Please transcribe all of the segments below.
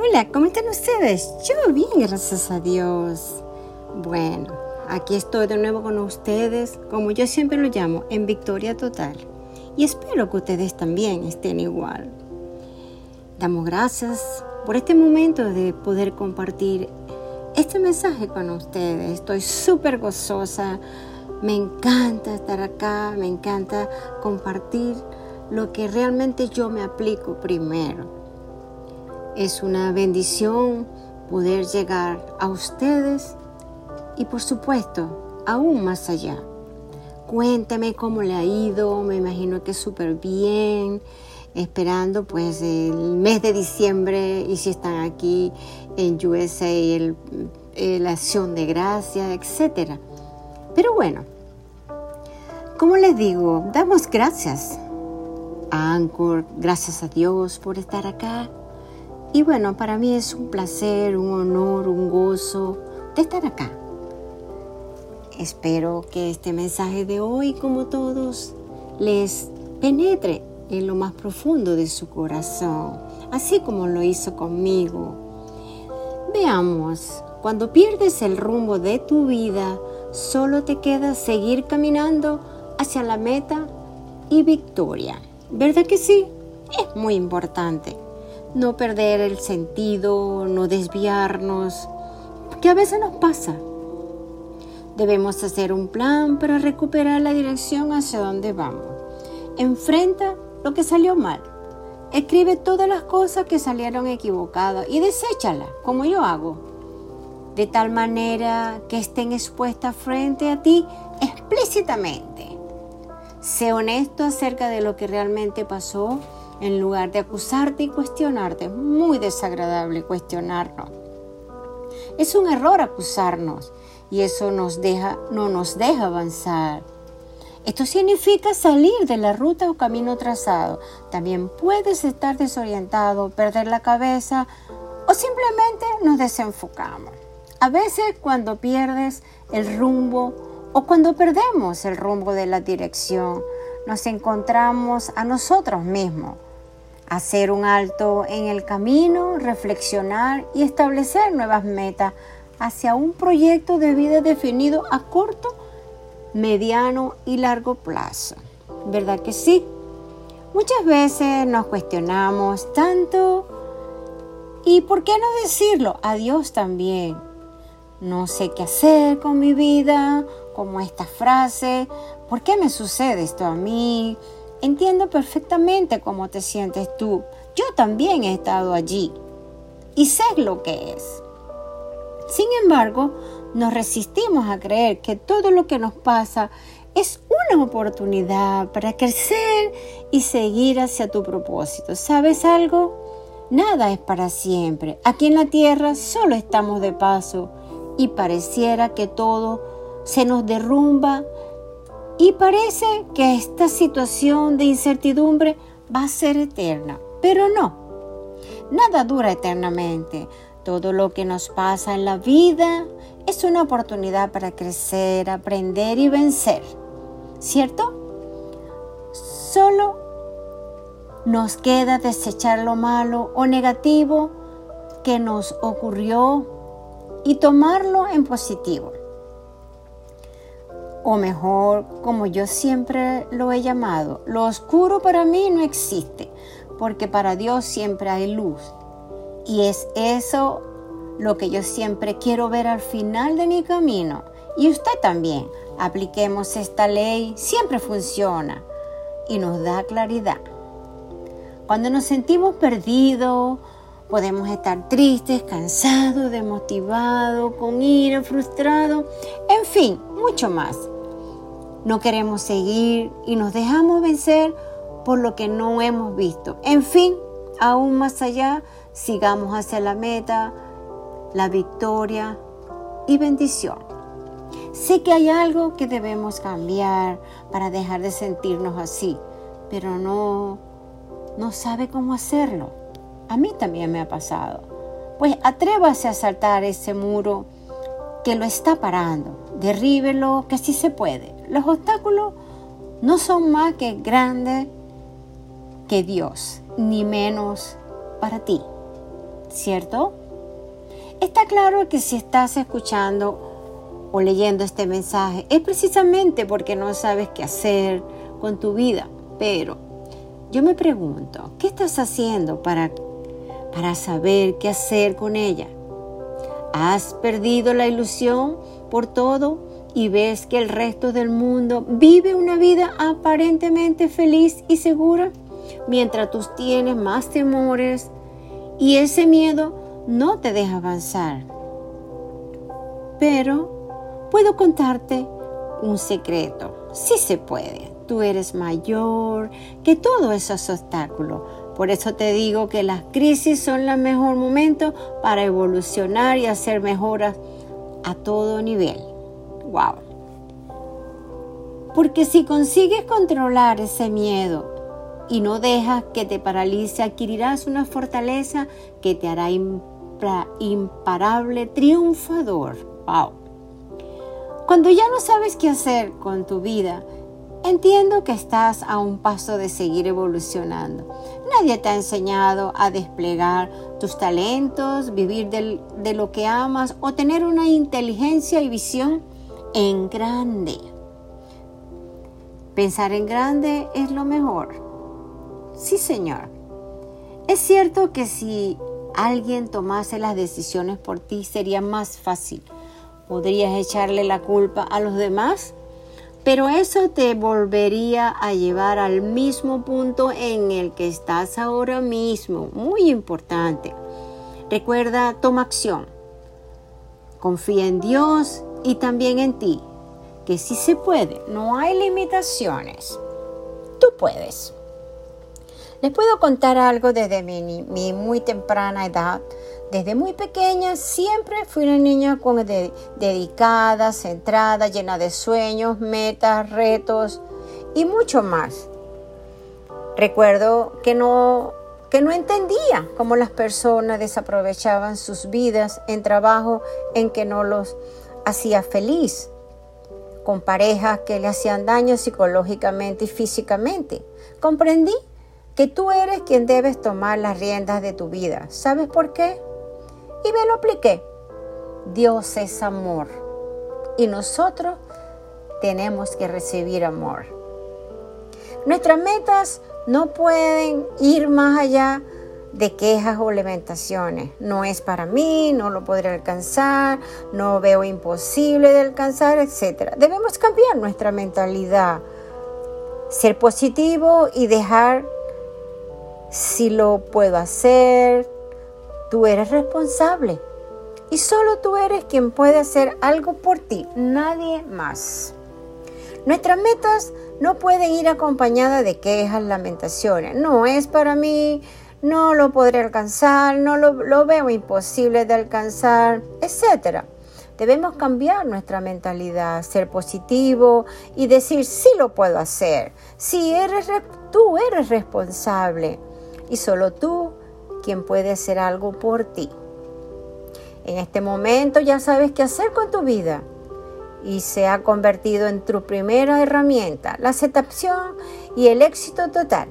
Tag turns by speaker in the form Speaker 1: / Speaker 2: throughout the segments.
Speaker 1: Hola, ¿cómo están ustedes? Yo bien, gracias a Dios. Bueno, aquí estoy de nuevo con ustedes, como yo siempre lo llamo, en victoria total. Y espero que ustedes también estén igual. Damos gracias por este momento de poder compartir este mensaje con ustedes. Estoy súper gozosa. Me encanta estar acá, me encanta compartir lo que realmente yo me aplico primero. Es una bendición poder llegar a ustedes y por supuesto aún más allá. Cuéntame cómo le ha ido, me imagino que súper bien, esperando pues el mes de diciembre y si están aquí en USA el, la acción de gracia, etc. Pero bueno, como les digo, damos gracias a Anchor, gracias a Dios por estar acá y bueno, para mí es un placer, un honor, un gozo de estar acá. Espero que este mensaje de hoy, como todos, les penetre en lo más profundo de su corazón, así como lo hizo conmigo. Veamos, cuando pierdes el rumbo de tu vida, solo te queda seguir caminando hacia la meta y victoria. ¿Verdad que sí? Es muy importante no perder el sentido, no desviarnos, que a veces nos pasa. Debemos hacer un plan para recuperar la dirección hacia donde vamos. Enfrenta lo que salió mal. Escribe todas las cosas que salieron equivocadas y deséchalas, como yo hago, de tal manera que estén expuestas frente a ti explícitamente. Sé honesto acerca de lo que realmente pasó en lugar de acusarte y cuestionarte. Es muy desagradable cuestionarnos. Es un error acusarnos y eso nos deja, no nos deja avanzar. Esto significa salir de la ruta o camino trazado. También puedes estar desorientado, perder la cabeza o simplemente nos desenfocamos. A veces cuando pierdes el rumbo o cuando perdemos el rumbo de la dirección, nos encontramos a nosotros mismos hacer un alto en el camino, reflexionar y establecer nuevas metas hacia un proyecto de vida definido a corto, mediano y largo plazo. ¿Verdad que sí? Muchas veces nos cuestionamos tanto y por qué no decirlo a Dios también. No sé qué hacer con mi vida, como esta frase, ¿por qué me sucede esto a mí? Entiendo perfectamente cómo te sientes tú. Yo también he estado allí y sé lo que es. Sin embargo, nos resistimos a creer que todo lo que nos pasa es una oportunidad para crecer y seguir hacia tu propósito. ¿Sabes algo? Nada es para siempre. Aquí en la tierra solo estamos de paso y pareciera que todo se nos derrumba y parece que esta situación de incertidumbre va a ser eterna, pero no. Nada dura eternamente. Todo lo que nos pasa en la vida es una oportunidad para crecer, aprender y vencer. ¿Cierto? Solo nos queda desechar lo malo o negativo que nos ocurrió y tomarlo en positivo o mejor, como yo siempre lo he llamado, lo oscuro para mí no existe, porque para Dios siempre hay luz. Y es eso lo que yo siempre quiero ver al final de mi camino. Y usted también. Apliquemos esta ley, siempre funciona y nos da claridad. Cuando nos sentimos perdidos, podemos estar tristes, cansados, desmotivados, con ira, frustrados, en fin, mucho más no queremos seguir y nos dejamos vencer por lo que no hemos visto. En fin, aún más allá, sigamos hacia la meta, la victoria y bendición. Sé que hay algo que debemos cambiar para dejar de sentirnos así, pero no, no sabe cómo hacerlo. A mí también me ha pasado. Pues atrévase a saltar ese muro que lo está parando. Derríbelo, que sí se puede. Los obstáculos no son más que grandes que Dios, ni menos para ti. ¿cierto? Está claro que si estás escuchando o leyendo este mensaje es precisamente porque no sabes qué hacer con tu vida. Pero yo me pregunto, ¿qué estás haciendo para, para saber qué hacer con ella? ¿Has perdido la ilusión por todo y ves que el resto del mundo vive una vida aparentemente feliz y segura? Mientras tú tienes más temores y ese miedo no te deja avanzar. Pero puedo contarte un secreto. Sí se puede. Tú eres mayor que todos esos obstáculos. Por eso te digo que las crisis son el mejor momento para evolucionar y hacer mejoras a todo nivel. Wow. Porque si consigues controlar ese miedo y no dejas que te paralice, adquirirás una fortaleza que te hará imparable triunfador. Wow. Cuando ya no sabes qué hacer con tu vida, entiendo que estás a un paso de seguir evolucionando. Nadie te ha enseñado a desplegar tus talentos, vivir de lo que amas o tener una inteligencia y visión en grande. Pensar en grande es lo mejor. Sí, Señor. Es cierto que si alguien tomase las decisiones por ti sería más fácil. Podrías echarle la culpa a los demás, pero eso te volvería a llevar al mismo punto en el que estás ahora mismo. Muy importante. Recuerda, toma acción. Confía en Dios y también en ti, que sí se puede, no hay limitaciones. Tú puedes. Les puedo contar algo desde mi, muy temprana edad. Desde muy pequeña siempre fui una niña con dedicada, centrada, llena de sueños, metas, retos y mucho más. Recuerdo que no, que no entendía cómo las personas desaprovechaban sus vidas en trabajo en que no los hacía feliz, con parejas que le hacían daño psicológicamente y físicamente. Comprendí que tú eres quien debes tomar las riendas de tu vida. ¿Sabes por qué? Y me lo apliqué. Dios es amor y nosotros tenemos que recibir amor. Nuestras metas no pueden ir más allá de quejas o lamentaciones. No es para mí, no lo podré alcanzar, no veo imposible de alcanzar, etc. Debemos cambiar nuestra mentalidad, ser positivo y dejar si lo puedo hacer, tú eres responsable. Y solo tú eres quien puede hacer algo por ti, nadie más. Nuestras metas no pueden ir acompañadas de quejas, lamentaciones. No es para mí, no lo podré alcanzar, no lo, lo veo imposible de alcanzar, etc. Debemos cambiar nuestra mentalidad, ser positivo y decir sí lo puedo hacer. Si eres tú eres responsable y solo tú quien puede hacer algo por ti. En este momento ya sabes qué hacer con tu vida y se ha convertido en tu primera herramienta, la aceptación y el éxito total.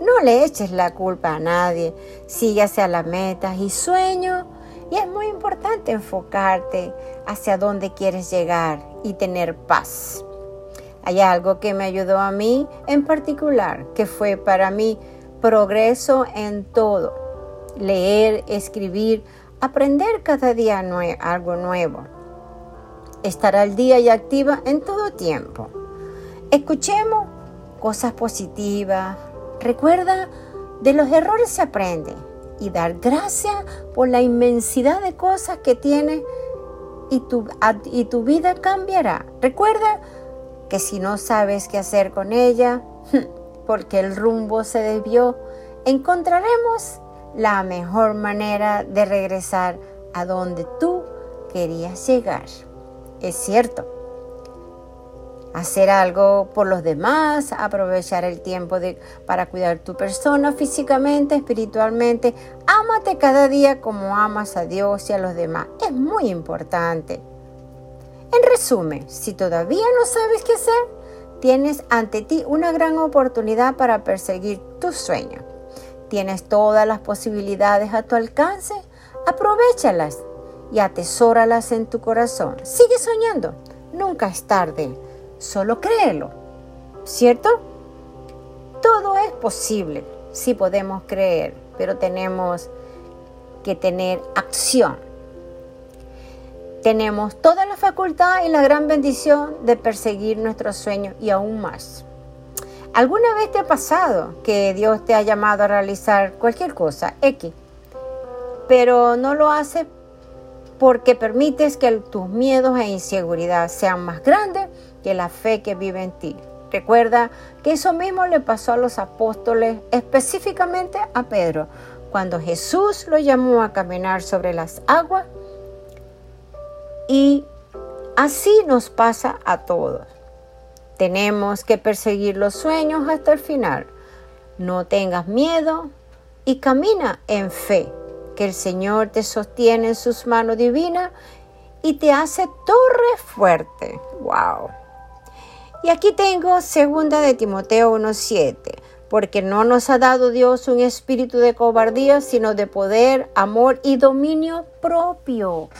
Speaker 1: No le eches la culpa a nadie, sigue hacia las metas y sueños y es muy importante enfocarte hacia dónde quieres llegar y tener paz. Hay algo que me ayudó a mí en particular, que fue para mí progreso en todo. Leer, escribir, aprender cada día algo nuevo. Estar al día y activa en todo tiempo. Escuchemos cosas positivas. Recuerda, de los errores se aprende y dar gracias por la inmensidad de cosas que tienes y tu, y tu vida cambiará. Recuerda que si no sabes qué hacer con ella, porque el rumbo se desvió, encontraremos la mejor manera de regresar a donde tú querías llegar. Es cierto. Hacer algo por los demás, aprovechar el tiempo de, para cuidar tu persona físicamente, espiritualmente. Ámate cada día como amas a Dios y a los demás. Es muy importante. En resumen, si todavía no sabes qué hacer, Tienes ante ti una gran oportunidad para perseguir tus sueños. Tienes todas las posibilidades a tu alcance Aprovechalas y atesóralas en tu corazón. Sigue soñando, nunca es tarde, solo créelo, ¿cierto? Todo es posible si podemos creer, pero tenemos que tener acción. Tenemos toda la facultad y la gran bendición de perseguir nuestros sueños y aún más. ¿Alguna vez te ha pasado que Dios te ha llamado a realizar cualquier cosa, X, pero no lo hace porque permites que tus miedos e inseguridad sean más grandes que la fe que vive en ti? Recuerda que eso mismo le pasó a los apóstoles, específicamente a Pedro, cuando Jesús lo llamó a caminar sobre las aguas y así nos pasa a todos. Tenemos que perseguir los sueños hasta el final. No tengas miedo y camina en fe, que el Señor te sostiene en sus manos divinas y te hace torre fuerte. ¡Wow! Y aquí tengo segunda de Timoteo 1.7, porque no nos ha dado Dios un espíritu de cobardía, sino de poder, amor y dominio propio.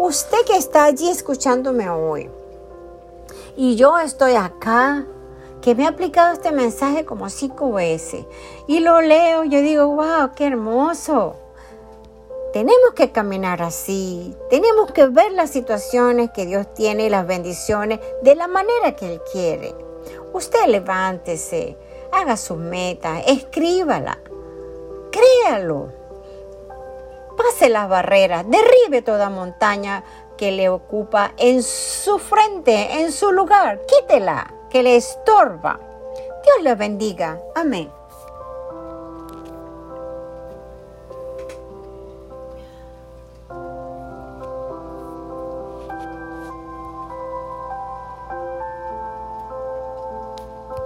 Speaker 1: Usted que está allí escuchándome hoy, y yo estoy acá, que me ha aplicado este mensaje como cinco veces, y lo leo, yo digo, wow, qué hermoso. Tenemos que caminar así, tenemos que ver las situaciones que Dios tiene y las bendiciones de la manera que Él quiere. Usted levántese, haga su meta, escríbala, créalo, pase las barreras, derribe toda montaña que le ocupa en su frente, en su lugar, quítela, que le estorba. Dios le bendiga. Amén.